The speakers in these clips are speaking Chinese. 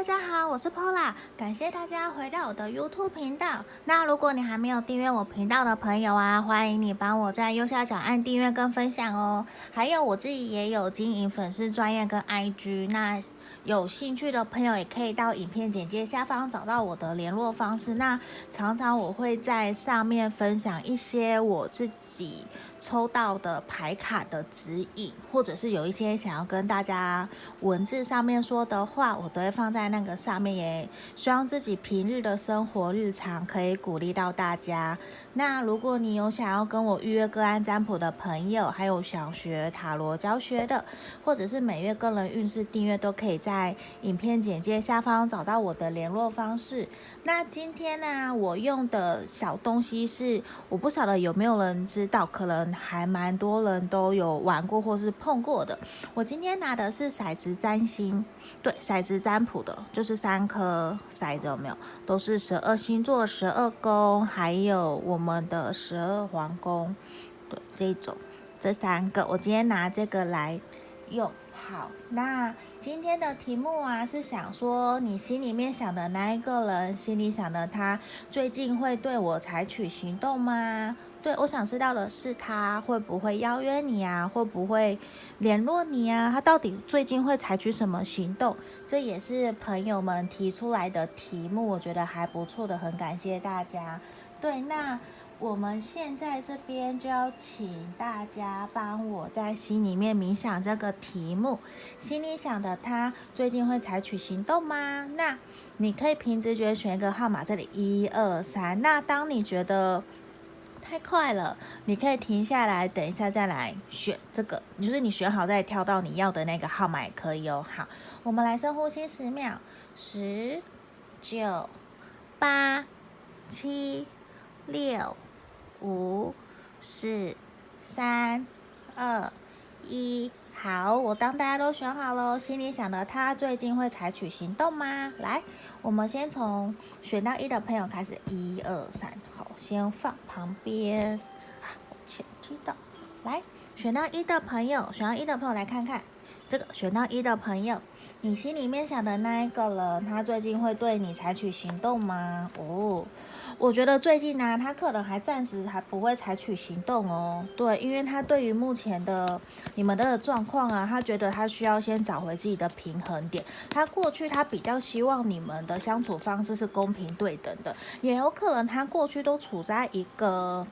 大家好，我是 Pola，感谢大家回到我的 YouTube 频道。那如果你还没有订阅我频道的朋友啊，欢迎你帮我在右下角按订阅跟分享哦。还有我自己也有经营粉丝专页跟 IG，那有兴趣的朋友也可以到影片简介下方找到我的联络方式。那常常我会在上面分享一些我自己抽到的牌卡的指引，或者是有一些想要跟大家文字上面说的话，我都会放在那个上面。也希望自己平日的生活日常可以鼓励到大家。那如果你有想要跟我预约个案占卜的朋友，还有想学塔罗教学的，或者是每月个人运势订阅，都可以在影片简介下方找到我的联络方式。那今天呢、我用的小东西是，我不晓得有没有人知道，可能还蛮多人都有玩过或是碰过的。我今天拿的是骰子占星，对，骰子占卜的，就是三颗骰子，有没有？都是十二星座、十二宫，还有我。我们的十二皇宫，对，这种这三个，我今天拿这个来用。好，那今天的题目啊，是想说你心里面想的那一个人，心里想的他，最近会对我采取行动吗？对，我想知道的是，他会不会邀约你啊？会不会联络你啊？他到底最近会采取什么行动？这也是朋友们提出来的题目，我觉得还不错的，很感谢大家。对，那我们现在这边就要请大家帮我在心里面冥想这个题目，心里想的他最近会采取行动吗？那你可以凭直觉选一个号码，这里一二三。那当你觉得太快了，你可以停下来，等一下再来选这个，就是你选好再跳到你要的那个号码也可以哦。好，我们来深呼吸十秒，十、九、八、七。六、五、四、三、二、一，好，我当大家都选好了，心里想的他最近会采取行动吗？来，我们先从选到一的朋友开始，一二三，好，先放旁边，啊，往前推到，来，选到一的朋友，选到一的朋友来看看，这个选到一的朋友，你心里面想的那一个人，他最近会对你采取行动吗？哦。我觉得最近呢、他可能还暂时还不会采取行动哦。对，因为他对于目前的你们的状况啊，他觉得他需要先找回自己的平衡点。他过去他比较希望你们的相处方式是公平对等的，也有可能他过去都处在一个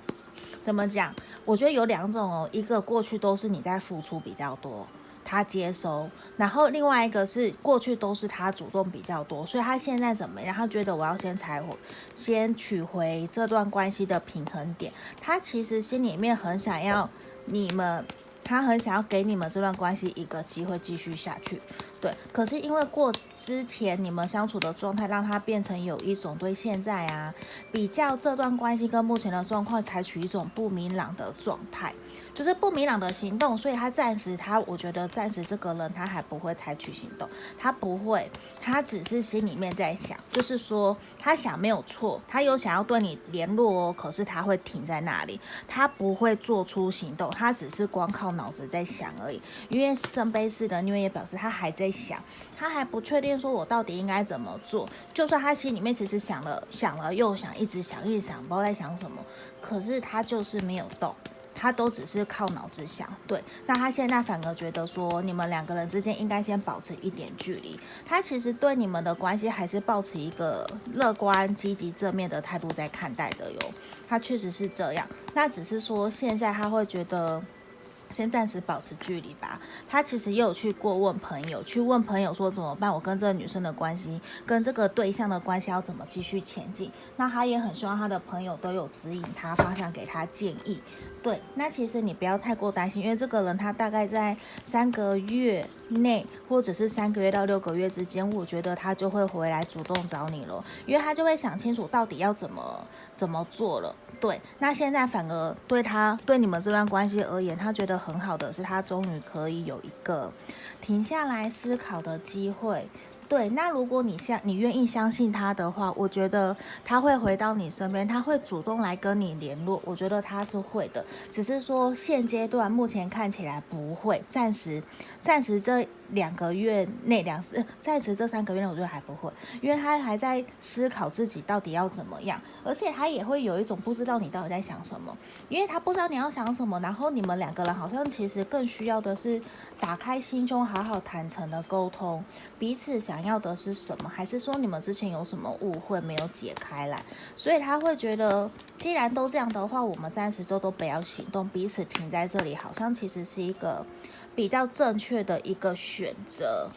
怎么讲？我觉得有两种哦，一个过去都是你在付出比较多。他接收，然后另外一个是过去都是他主动比较多，所以他现在怎么样？他觉得我要先采回，先取回这段关系的平衡点。他其实心里面很想要你们，他很想要给你们这段关系一个机会继续下去。对，可是因为过之前你们相处的状态，让他变成有一种对现在啊比较这段关系跟目前的状况采取一种不明朗的状态。就是不明朗的行动，所以他暂时他，我觉得暂时这个人他还不会采取行动，他不会，他只是心里面在想，就是说他想没有错，他有想要对你联络哦，可是他会停在那里，他不会做出行动，他只是光靠脑子在想而已。因为圣杯四的逆位也表示他还在想，他还不确定说我到底应该怎么做，就算他心里面其实想了想了又想，一直想一直想，不知道在想什么，可是他就是没有动。他都只是靠脑子想，对，那他现在反而觉得说，你们两个人之间应该先保持一点距离。他其实对你们的关系还是保持一个乐观、积极、正面的态度在看待的哟。他确实是这样，那只是说现在他会觉得。先暂时保持距离吧。他其实也有去过问朋友，去问朋友说怎么办？我跟这个女生的关系，跟这个对象的关系要怎么继续前进？那他也很希望他的朋友都有指引他方向，给他建议。对，那其实你不要太过担心，因为这个人他大概在三个月内，或者是三个月到六个月之间，我觉得他就会回来主动找你了，因为他就会想清楚到底要怎么怎么做了。对，那现在反而对他对你们这段关系而言，他觉得很好的是，他终于可以有一个停下来思考的机会。对，那如果你相你愿意相信他的话，我觉得他会回到你身边，他会主动来跟你联络。我觉得他是会的，只是说现阶段目前看起来不会，暂时暂时这两个月内两次，在此这三个月内，我觉得还不会，因为他还在思考自己到底要怎么样，而且他也会有一种不知道你到底在想什么，因为他不知道你要想什么，然后你们两个人好像其实更需要的是打开心胸，好好坦诚的沟通，彼此想要的是什么，还是说你们之前有什么误会没有解开来，所以他会觉得，既然都这样的话，我们暂时就都不要行动，彼此停在这里，好像其实是一个。比较正确的一个选择，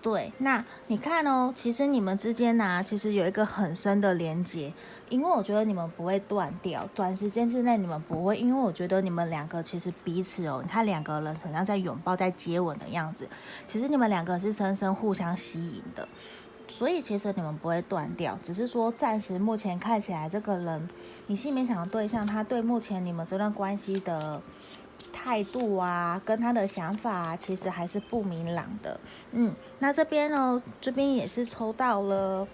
对。那你看哦，其实你们之间呢、其实有一个很深的连接，因为我觉得你们不会断掉，短时间之内你们不会，因为我觉得你们两个其实彼此哦，你看两个人好像在拥抱、在接吻的样子，其实你们两个是深深互相吸引的，所以其实你们不会断掉，只是说暂时目前看起来这个人，你心里面想的对象，他对目前你们这段关系的。态度啊，跟他的想法啊，其实还是不明朗的。嗯，那这边呢，这边也是抽到了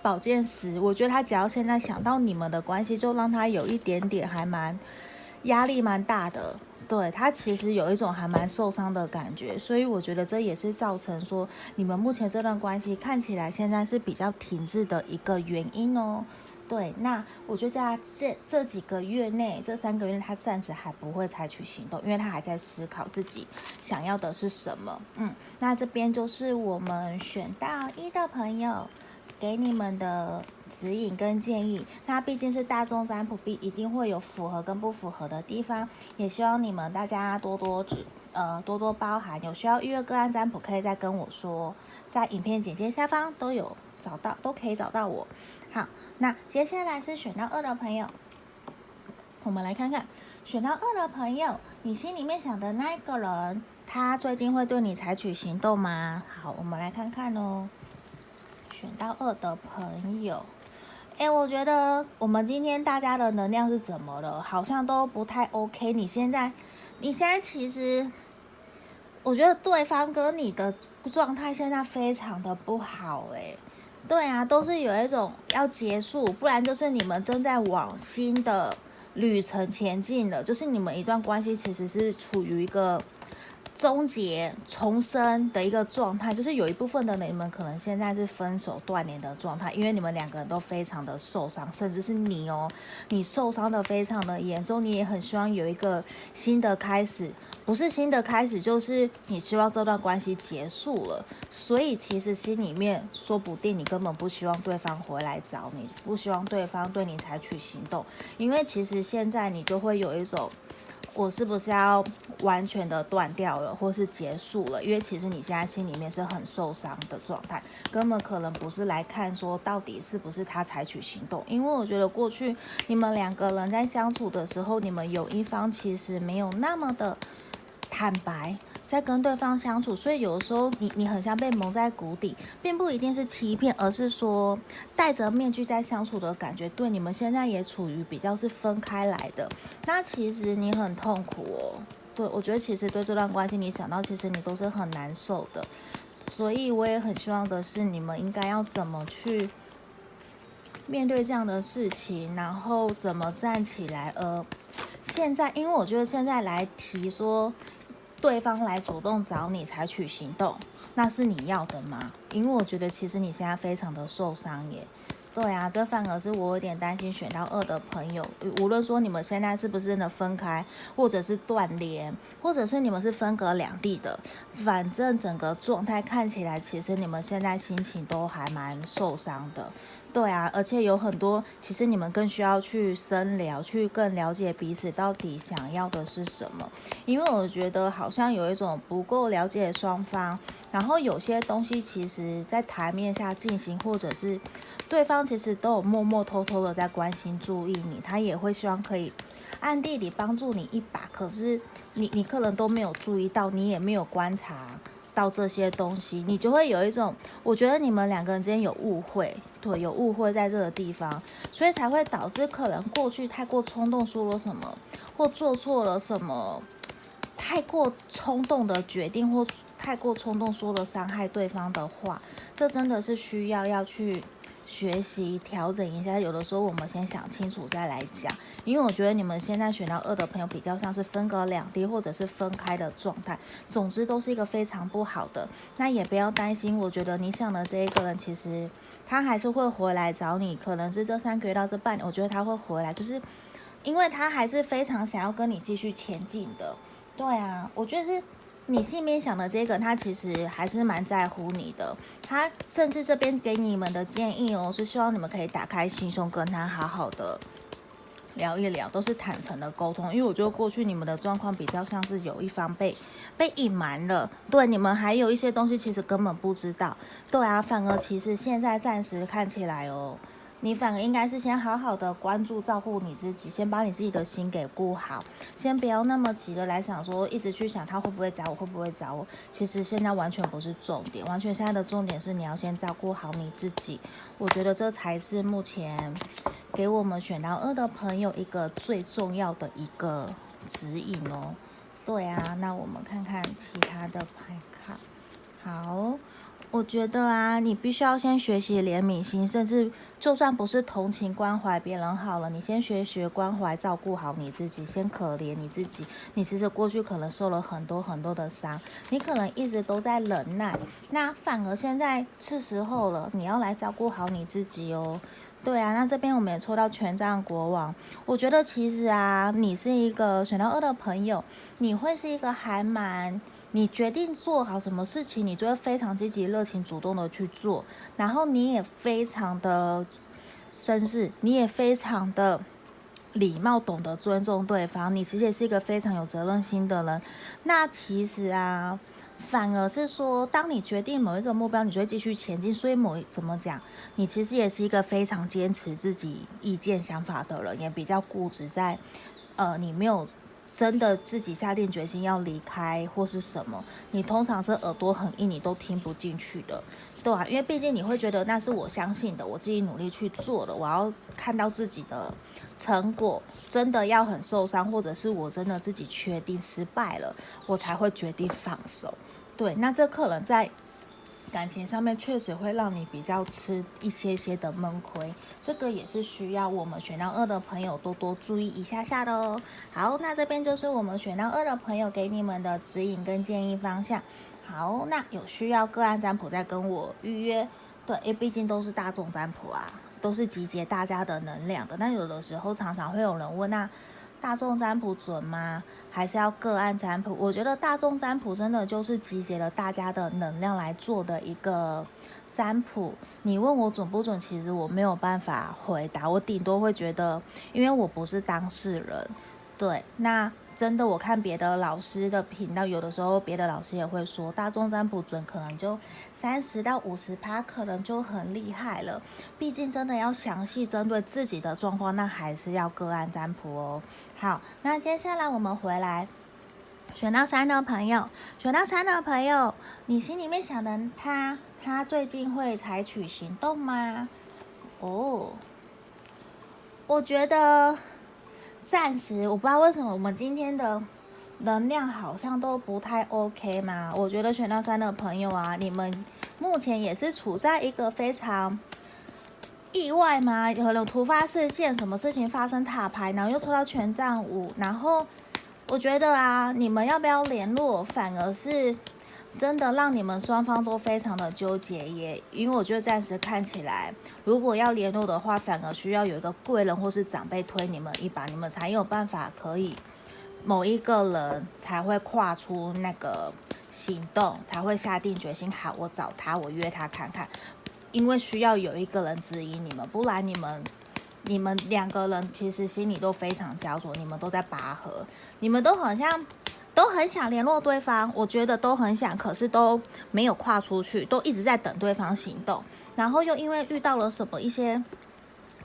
宝剑十。我觉得他只要现在想到你们的关系，就让他有一点点还蛮压力蛮大的。对，他其实有一种还蛮受伤的感觉，所以我觉得这也是造成说你们目前这段关系看起来现在是比较停滞的一个原因哦。对，那我觉得在这这几个月内，这三个月他暂时还不会采取行动，因为他还在思考自己想要的是什么。嗯，那这边就是我们选到一的朋友给你们的指引跟建议。那毕竟是大众占卜，必一定会有符合跟不符合的地方，也希望你们大家多多指呃多多包涵。有需要预约个案占卜，可以再跟我说，在影片简介下方都有找到，都可以找到我。好。那接下来是选到二的朋友，我们来看看选到二的朋友，你心里面想的那一个人，他最近会对你采取行动吗？好，我们来看看哦。选到二的朋友，哎，我觉得我们今天大家的能量是怎么了？好像都不太 OK。你现在，你现在其实，我觉得对方跟你的状态现在非常的不好，哎。对啊，都是有一种要结束，不然就是你们正在往新的旅程前进的，就是你们一段关系其实是处于一个终结、重生的一个状态，就是有一部分的你们可能现在是分手断联的状态，因为你们两个人都非常的受伤，甚至是你哦，你受伤的非常的严重，你也很希望有一个新的开始。不是新的开始，就是你希望这段关系结束了，所以其实心里面说不定你根本不希望对方回来找你，不希望对方对你采取行动，因为其实现在你就会有一种，我是不是要完全的断掉了，或是结束了？因为其实你现在心里面是很受伤的状态，根本可能不是来看说到底是不是他采取行动，因为我觉得过去你们两个人在相处的时候，你们有一方其实没有那么的。坦白，在跟对方相处，所以有的时候你你很像被蒙在鼓底，并不一定是欺骗，而是说戴着面具在相处的感觉。对，你们现在也处于比较是分开来的，那其实你很痛苦哦。对，我觉得其实对这段关系，你想到其实你都是很难受的，所以我也很希望的是你们应该要怎么去面对这样的事情，然后怎么站起来。呃，现在因为我觉得现在来提说。对方来主动找你采取行动，那是你要的吗？因为我觉得其实你现在非常的受伤耶。对啊，这反而是我有点担心选到二的朋友，无论说你们现在是不是真的分开，或者是断联，或者是你们是分隔两地的，反正整个状态看起来，其实你们现在心情都还蛮受伤的。对啊，而且有很多，其实你们更需要去深聊，去更了解彼此到底想要的是什么。因为我觉得好像有一种不够了解双方，然后有些东西其实在台面下进行，或者是对方其实都有默默偷偷的在关心、注意你，他也会希望可以暗地里帮助你一把。可是你你可能都没有注意到，你也没有观察。到这些东西，你就会有一种，我觉得你们两个人之间有误会，对，有误会在这个地方，所以才会导致可能过去太过冲动说了什么，或做错了什么，太过冲动的决定，或太过冲动说了伤害对方的话，这真的是需要要去学习调整一下。有的时候我们先想清楚再来讲，因为我觉得你们现在选到二的朋友比较像是分隔两地或者是分开的状态，总之都是一个非常不好的。那也不要担心，我觉得你想的这一个人其实他还是会回来找你，可能是这三个月到这半年，我觉得他会回来，就是因为他还是非常想要跟你继续前进的。对啊，我觉得是。你心里面想的这个，他其实还是蛮在乎你的。他甚至这边给你们的建议哦，是希望你们可以打开心胸，跟他好好的聊一聊，都是坦诚的沟通。因为我觉得过去你们的状况比较像是有一方被被隐瞒了，对，你们还有一些东西其实根本不知道。对啊，反而其实现在暂时看起来哦。你反而应该是先好好的关注照顾你自己，先把你自己的心给顾好，先不要那么急的来想说，一直去想他会不会找我，会不会找我。其实现在完全不是重点，完全现在的重点是你要先照顾好你自己。我觉得这才是目前给我们选到二的朋友一个最重要的一个指引哦。对啊，那我们看看其他的牌卡。好。我觉得啊，你必须要先学习怜悯心，甚至就算不是同情关怀别人好了，你先学学关怀照顾好你自己，先可怜你自己。你其实过去可能受了很多很多的伤，你可能一直都在忍耐，那反而现在是时候了，你要来照顾好你自己哦。对啊，那这边我们也抽到权杖国王，我觉得其实啊，你是一个选到二的朋友，你会是一个还蛮。你决定做好什么事情，你就会非常积极、热情、主动的去做，然后你也非常的绅士，你也非常的礼貌，懂得尊重对方。你其实也是一个非常有责任心的人。那其实啊，反而是说，当你决定某一个目标，你就会继续前进。所以某怎么讲，你其实也是一个非常坚持自己意见、想法的人，也比较固执在，呃，你没有。真的自己下定决心要离开或是什么，你通常是耳朵很硬，你都听不进去的，对啊，因为毕竟你会觉得那是我相信的，我自己努力去做的，我要看到自己的成果，真的要很受伤，或者是我真的自己确定失败了，我才会决定放手。对，那这可能在。感情上面确实会让你比较吃一些些的闷亏，这个也是需要我们选到二的朋友多多注意一下下的哦。好，那这边就是我们选到二的朋友给你们的指引跟建议方向。好，那有需要个案占卜再跟我预约。对，因为毕竟都是大众占卜啊，都是集结大家的能量的。那有的时候常常会有人问，那大众占卜准吗？还是要个案占卜，我觉得大众占卜真的就是集结了大家的能量来做的一个占卜。你问我准不准，其实我没有办法回答，我顶多会觉得，因为我不是当事人，对，那。真的，我看别的老师的频道，有的时候别的老师也会说，大众占卜准可能就三十到五十趴，可能就很厉害了。毕竟真的要详细针对自己的状况，那还是要个案占卜哦。好，那接下来我们回来选到三的朋友，选到三的朋友，你心里面想的他，他最近会采取行动吗？哦，我觉得。暂时我不知道为什么我们今天的能量好像都不太 OK 嘛。我觉得选到三的朋友啊，你们目前也是处在一个非常意外嘛，有可能突发事件，什么事情发生塔牌，然后又抽到权杖五，然后我觉得啊，你们要不要联络，反而是。真的让你们双方都非常的纠结耶，因为我觉得暂时看起来，如果要联络的话，反而需要有一个贵人或是长辈推你们一把，你们才有办法可以某一个人才会跨出那个行动，才会下定决心。好，我找他，我约他看看，因为需要有一个人指引你们，不然你们你们两个人其实心里都非常焦灼，你们都在拔河，你们都好像。都很想联络对方，我觉得都很想，可是都没有跨出去，都一直在等对方行动。然后又因为遇到了什么一些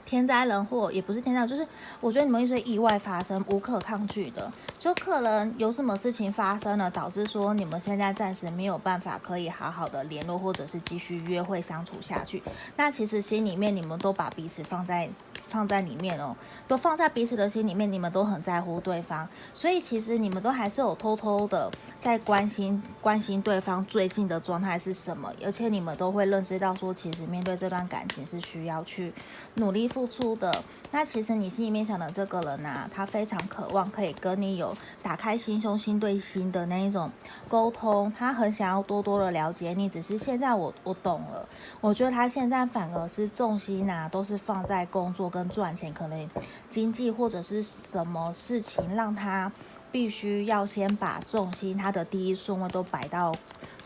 天灾人祸，也不是天灾，就是我觉得你们一些意外发生，无可抗拒的，就可能有什么事情发生了，导致说你们现在暂时没有办法可以好好的联络，或者是继续约会相处下去。那其实心里面你们都把彼此放在放在里面哦，都放在彼此的心里面，你们都很在乎对方，所以其实你们都还是有偷偷的在关心关心对方最近的状态是什么，而且你们都会认识到说，其实面对这段感情是需要去努力付出的。那其实你心里面想的这个人啊，他非常渴望可以跟你有打开心胸、心对心的那一种沟通，他很想要多多的了解你，只是现在我我懂了，我觉得他现在反而是重心啊，都是放在工作跟赚钱，可能经济或者是什么事情让他必须要先把重心，他的第一顺位都摆到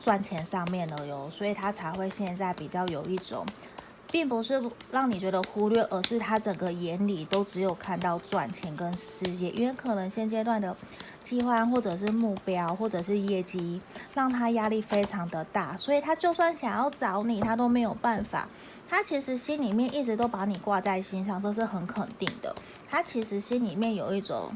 赚钱上面了哟，所以他才会现在比较有一种。并不是让你觉得忽略，而是他整个眼里都只有看到赚钱跟事业，因为可能现阶段的计划或者是目标或者是业绩，让他压力非常的大，所以他就算想要找你，他都没有办法。他其实心里面一直都把你挂在心上，这是很肯定的。他其实心里面有一种，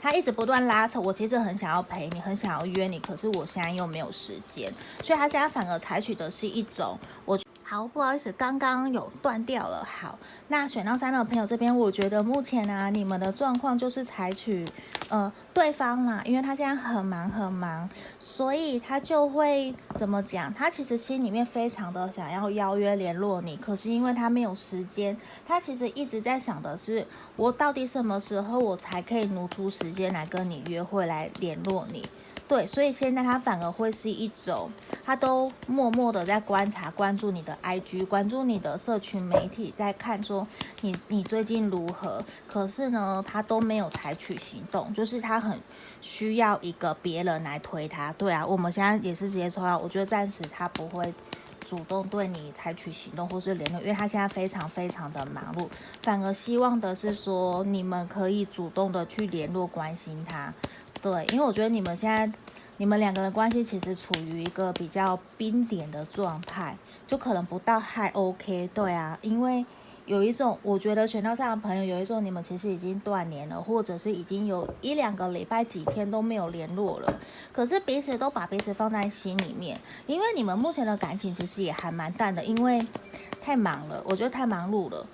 他一直不断拉扯，我其实很想要陪你，很想要约你，可是我现在又没有时间，所以他现在反而采取的是一种我。好，不好意思，刚刚有断掉了。好，那选到三的朋友这边，我觉得目前呢、你们的状况就是采取，呃，对方嘛，因为他现在很忙很忙，所以他就会怎么讲？他其实心里面非常的想要邀约联络你，可是因为他没有时间，他其实一直在想的是，我到底什么时候我才可以挪出时间来跟你约会，来联络你。对，所以现在他反而会是一种，他都默默的在观察、关注你的 IG，关注你的社群媒体，在看说你你最近如何。可是呢，他都没有采取行动，就是他很需要一个别人来推他。对啊，我们现在也是直接抽到，我觉得暂时他不会主动对你采取行动或是联络，因为他现在非常非常的忙碌，反而希望的是说你们可以主动的去联络、关心他。对，因为我觉得你们现在，你们两个人关系其实处于一个比较冰点的状态，就可能不到还 OK。对啊，因为有一种，我觉得选到上的朋友有一种，你们其实已经断联了，或者是已经有一两个礼拜、几天都没有联络了，可是彼此都把彼此放在心里面，因为你们目前的感情其实也还蛮淡的，因为太忙了，我觉得太忙碌了。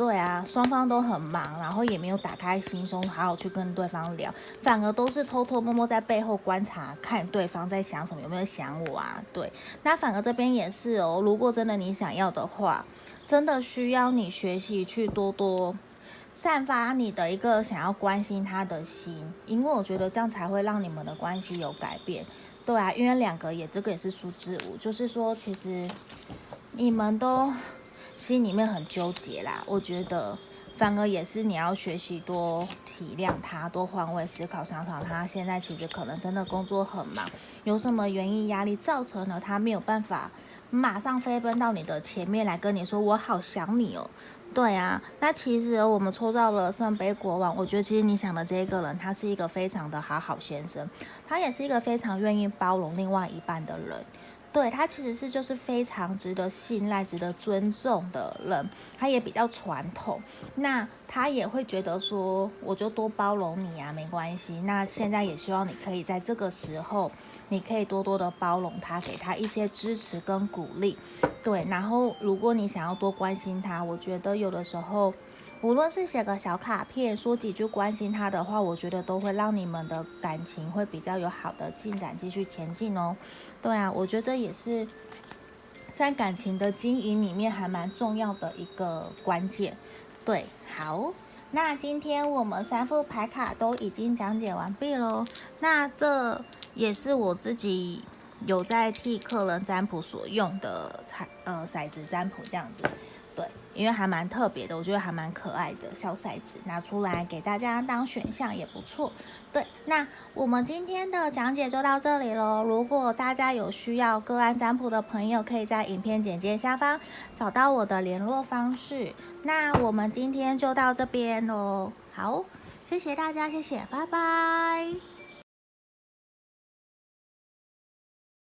对啊，双方都很忙，然后也没有打开心胸，好好去跟对方聊，反而都是偷偷摸摸在背后观察，看对方在想什么，有没有想我啊？对，那反而这边也是哦，如果真的你想要的话，真的需要你学习去多多散发你的一个想要关心他的心，因为我觉得这样才会让你们的关系有改变。对啊，因为两个也这个也是数字五，就是说其实你们都。心里面很纠结啦，我觉得反而也是你要学习多体谅他，多换位思考，想想他现在其实可能真的工作很忙，有什么原因压力造成了他没有办法马上飞奔到你的前面来跟你说我好想你哦。对啊，那其实我们抽到了圣杯国王，我觉得其实你想的这个人他是一个非常的好好先生，他也是一个非常愿意包容另外一半的人。对，他其实是就是非常值得信赖、值得尊重的人，他也比较传统，那他也会觉得说，我就多包容你啊，没关系。那现在也希望你可以在这个时候，你可以多多的包容他，给他一些支持跟鼓励。对，然后如果你想要多关心他，我觉得有的时候。无论是写个小卡片，说几句关心他的话，我觉得都会让你们的感情会比较有好的进展，继续前进哦。对啊，我觉得这也是在感情的经营里面还蛮重要的一个关键。对，好，那今天我们三副牌卡都已经讲解完毕喽。那这也是我自己有在替客人占卜所用的彩呃骰子占卜这样子。对，因为还蛮特别的，我觉得还蛮可爱的小骰子，拿出来给大家当选项也不错。对，那我们今天的讲解就到这里喽。如果大家有需要个案占卜的朋友，可以在影片简介下方找到我的联络方式。那我们今天就到这边喽。好，谢谢大家，谢谢，拜拜。